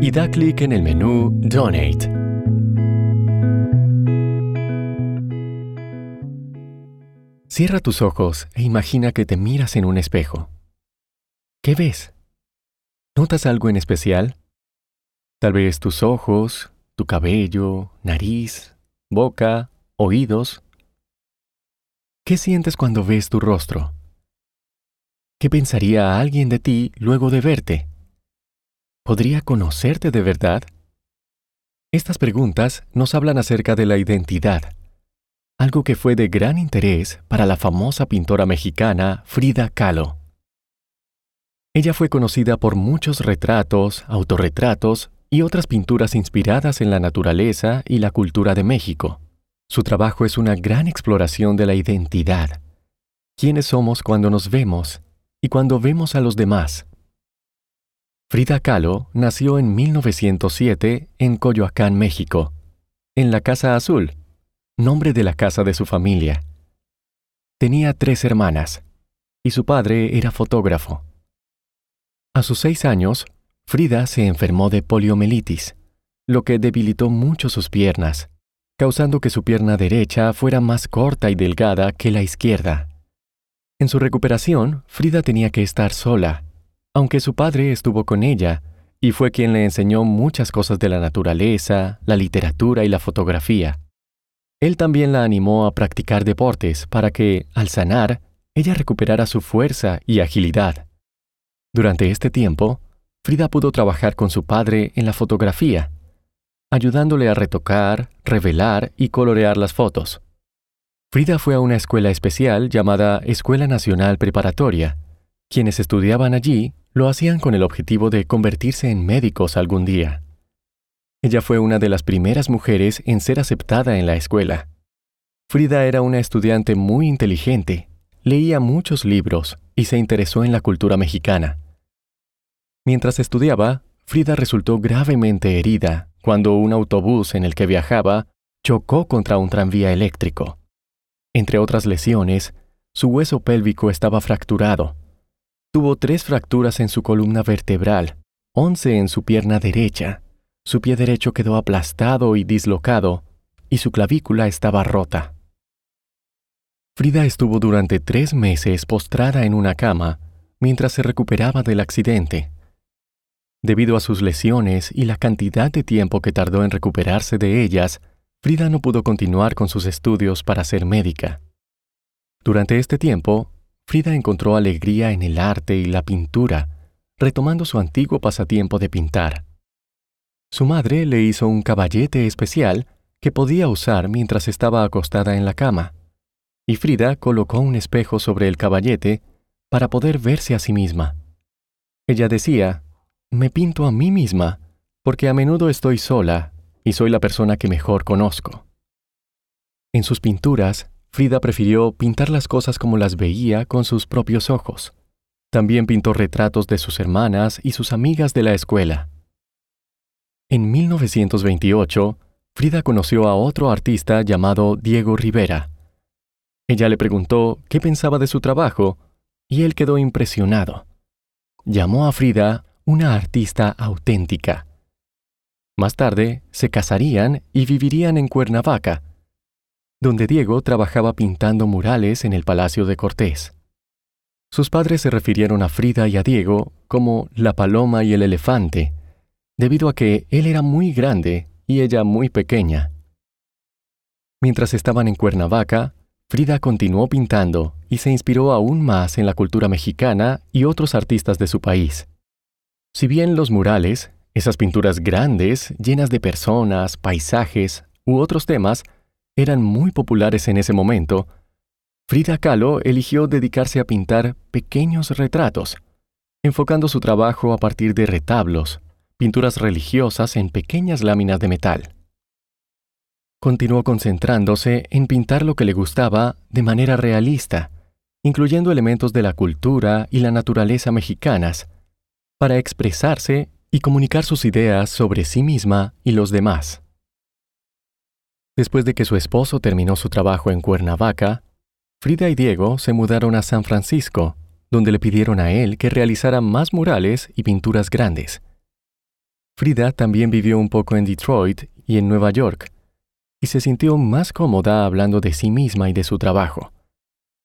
y da clic en el menú Donate. Cierra tus ojos e imagina que te miras en un espejo. ¿Qué ves? ¿Notas algo en especial? Tal vez tus ojos, tu cabello, nariz, boca, oídos. ¿Qué sientes cuando ves tu rostro? ¿Qué pensaría alguien de ti luego de verte? ¿Podría conocerte de verdad? Estas preguntas nos hablan acerca de la identidad, algo que fue de gran interés para la famosa pintora mexicana Frida Kahlo. Ella fue conocida por muchos retratos, autorretratos y otras pinturas inspiradas en la naturaleza y la cultura de México. Su trabajo es una gran exploración de la identidad. ¿Quiénes somos cuando nos vemos y cuando vemos a los demás? Frida Kahlo nació en 1907 en Coyoacán, México, en la Casa Azul, nombre de la casa de su familia. Tenía tres hermanas, y su padre era fotógrafo. A sus seis años, Frida se enfermó de poliomielitis, lo que debilitó mucho sus piernas, causando que su pierna derecha fuera más corta y delgada que la izquierda. En su recuperación, Frida tenía que estar sola aunque su padre estuvo con ella y fue quien le enseñó muchas cosas de la naturaleza, la literatura y la fotografía. Él también la animó a practicar deportes para que, al sanar, ella recuperara su fuerza y agilidad. Durante este tiempo, Frida pudo trabajar con su padre en la fotografía, ayudándole a retocar, revelar y colorear las fotos. Frida fue a una escuela especial llamada Escuela Nacional Preparatoria. Quienes estudiaban allí lo hacían con el objetivo de convertirse en médicos algún día. Ella fue una de las primeras mujeres en ser aceptada en la escuela. Frida era una estudiante muy inteligente, leía muchos libros y se interesó en la cultura mexicana. Mientras estudiaba, Frida resultó gravemente herida cuando un autobús en el que viajaba chocó contra un tranvía eléctrico. Entre otras lesiones, su hueso pélvico estaba fracturado Tuvo tres fracturas en su columna vertebral, once en su pierna derecha, su pie derecho quedó aplastado y dislocado, y su clavícula estaba rota. Frida estuvo durante tres meses postrada en una cama mientras se recuperaba del accidente. Debido a sus lesiones y la cantidad de tiempo que tardó en recuperarse de ellas, Frida no pudo continuar con sus estudios para ser médica. Durante este tiempo, Frida encontró alegría en el arte y la pintura, retomando su antiguo pasatiempo de pintar. Su madre le hizo un caballete especial que podía usar mientras estaba acostada en la cama, y Frida colocó un espejo sobre el caballete para poder verse a sí misma. Ella decía, me pinto a mí misma, porque a menudo estoy sola y soy la persona que mejor conozco. En sus pinturas, Frida prefirió pintar las cosas como las veía con sus propios ojos. También pintó retratos de sus hermanas y sus amigas de la escuela. En 1928, Frida conoció a otro artista llamado Diego Rivera. Ella le preguntó qué pensaba de su trabajo y él quedó impresionado. Llamó a Frida una artista auténtica. Más tarde, se casarían y vivirían en Cuernavaca, donde Diego trabajaba pintando murales en el Palacio de Cortés. Sus padres se refirieron a Frida y a Diego como la paloma y el elefante, debido a que él era muy grande y ella muy pequeña. Mientras estaban en Cuernavaca, Frida continuó pintando y se inspiró aún más en la cultura mexicana y otros artistas de su país. Si bien los murales, esas pinturas grandes, llenas de personas, paisajes u otros temas, eran muy populares en ese momento, Frida Kahlo eligió dedicarse a pintar pequeños retratos, enfocando su trabajo a partir de retablos, pinturas religiosas en pequeñas láminas de metal. continuó concentrándose en pintar lo que le gustaba de manera realista, incluyendo elementos de la cultura y la naturaleza mexicanas, para expresarse y comunicar sus ideas sobre sí misma y los demás. Después de que su esposo terminó su trabajo en Cuernavaca, Frida y Diego se mudaron a San Francisco, donde le pidieron a él que realizara más murales y pinturas grandes. Frida también vivió un poco en Detroit y en Nueva York, y se sintió más cómoda hablando de sí misma y de su trabajo.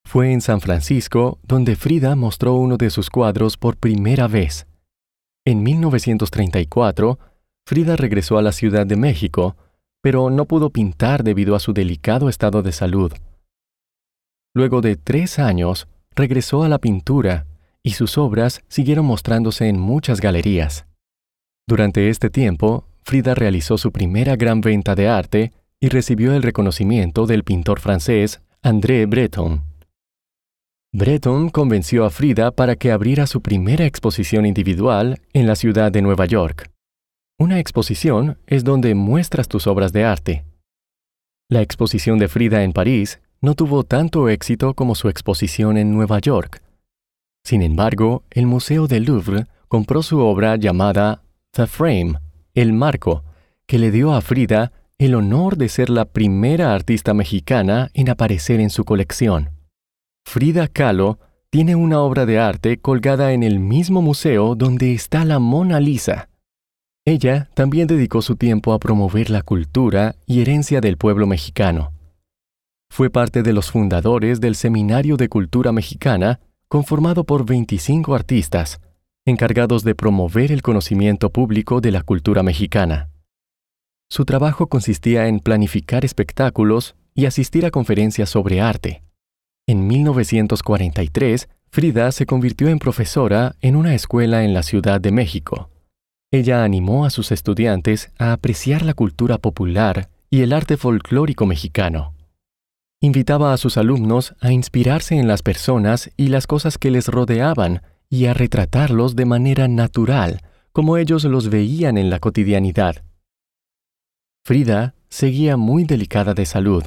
Fue en San Francisco donde Frida mostró uno de sus cuadros por primera vez. En 1934, Frida regresó a la Ciudad de México, pero no pudo pintar debido a su delicado estado de salud. Luego de tres años, regresó a la pintura y sus obras siguieron mostrándose en muchas galerías. Durante este tiempo, Frida realizó su primera gran venta de arte y recibió el reconocimiento del pintor francés André Breton. Breton convenció a Frida para que abriera su primera exposición individual en la ciudad de Nueva York. Una exposición es donde muestras tus obras de arte. La exposición de Frida en París no tuvo tanto éxito como su exposición en Nueva York. Sin embargo, el Museo del Louvre compró su obra llamada The Frame, el marco, que le dio a Frida el honor de ser la primera artista mexicana en aparecer en su colección. Frida Kahlo tiene una obra de arte colgada en el mismo museo donde está la Mona Lisa. Ella también dedicó su tiempo a promover la cultura y herencia del pueblo mexicano. Fue parte de los fundadores del Seminario de Cultura Mexicana, conformado por 25 artistas, encargados de promover el conocimiento público de la cultura mexicana. Su trabajo consistía en planificar espectáculos y asistir a conferencias sobre arte. En 1943, Frida se convirtió en profesora en una escuela en la Ciudad de México. Ella animó a sus estudiantes a apreciar la cultura popular y el arte folclórico mexicano. Invitaba a sus alumnos a inspirarse en las personas y las cosas que les rodeaban y a retratarlos de manera natural, como ellos los veían en la cotidianidad. Frida seguía muy delicada de salud,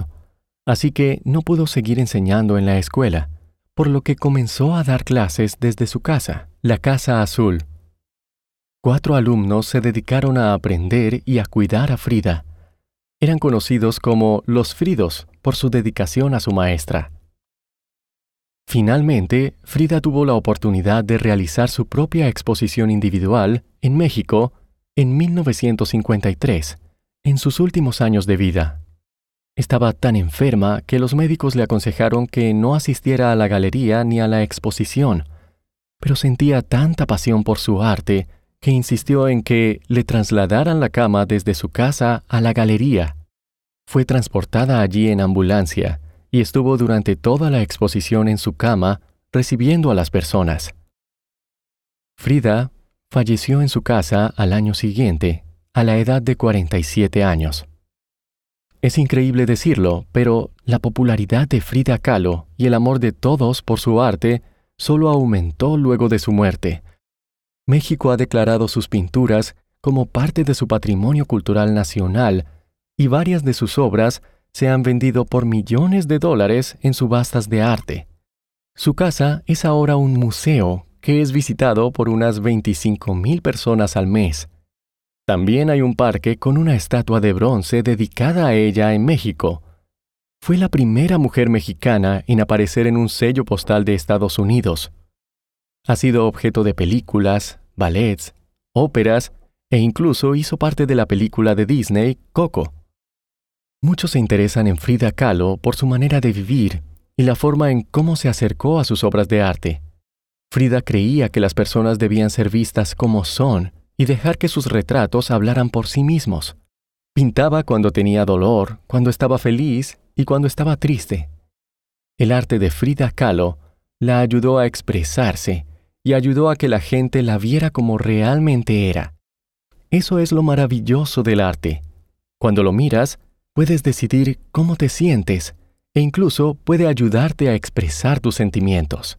así que no pudo seguir enseñando en la escuela, por lo que comenzó a dar clases desde su casa, la Casa Azul. Cuatro alumnos se dedicaron a aprender y a cuidar a Frida. Eran conocidos como los Fridos por su dedicación a su maestra. Finalmente, Frida tuvo la oportunidad de realizar su propia exposición individual en México en 1953, en sus últimos años de vida. Estaba tan enferma que los médicos le aconsejaron que no asistiera a la galería ni a la exposición, pero sentía tanta pasión por su arte que insistió en que le trasladaran la cama desde su casa a la galería. Fue transportada allí en ambulancia y estuvo durante toda la exposición en su cama recibiendo a las personas. Frida falleció en su casa al año siguiente, a la edad de 47 años. Es increíble decirlo, pero la popularidad de Frida Kahlo y el amor de todos por su arte solo aumentó luego de su muerte. México ha declarado sus pinturas como parte de su patrimonio cultural nacional y varias de sus obras se han vendido por millones de dólares en subastas de arte. Su casa es ahora un museo que es visitado por unas 25.000 personas al mes. También hay un parque con una estatua de bronce dedicada a ella en México. Fue la primera mujer mexicana en aparecer en un sello postal de Estados Unidos. Ha sido objeto de películas, ballets, óperas e incluso hizo parte de la película de Disney Coco. Muchos se interesan en Frida Kahlo por su manera de vivir y la forma en cómo se acercó a sus obras de arte. Frida creía que las personas debían ser vistas como son y dejar que sus retratos hablaran por sí mismos. Pintaba cuando tenía dolor, cuando estaba feliz y cuando estaba triste. El arte de Frida Kahlo la ayudó a expresarse y ayudó a que la gente la viera como realmente era. Eso es lo maravilloso del arte. Cuando lo miras, puedes decidir cómo te sientes e incluso puede ayudarte a expresar tus sentimientos.